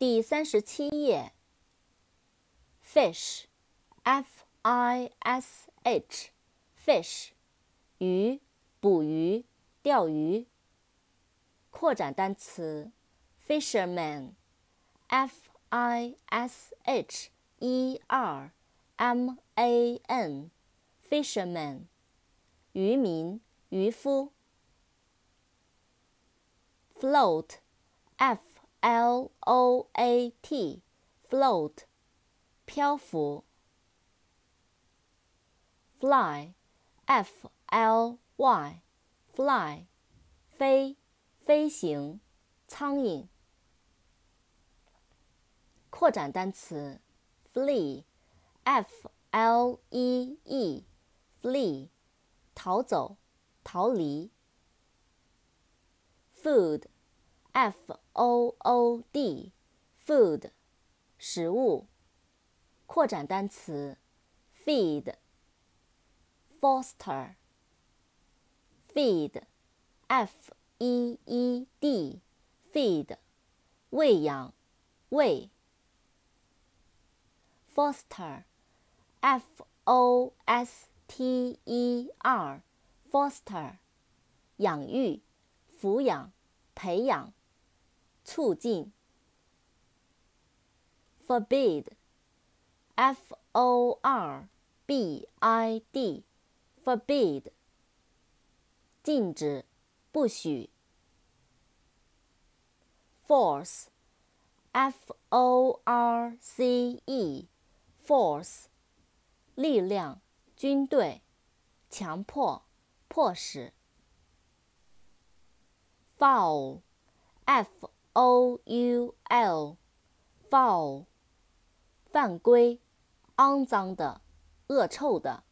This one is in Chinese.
第三十七页。fish，f-i-s-h，fish，鱼，捕鱼，钓鱼。扩展单词，fisherman，f-i-s-h-e-r-m-a-n，fisherman，渔民，渔夫。float，f L O A T，float，漂浮。fly，f-l-y，fly，飞，飞行，苍蝇。扩展单词，flee，f-l-e-e，flee，逃走，逃离。food，food，食物。扩展单词 feed foster feed F E E D feed 喂养，喂。foster，f-o-s-t-e-r，foster，养育。抚养、培养、促进。forbid，f-o-r-b-i-d，forbid，禁止、不许。force，f-o-r-c-e，force，力量、军队、强迫、迫使。foul, f o u l, foul，犯规，肮脏的，恶臭的。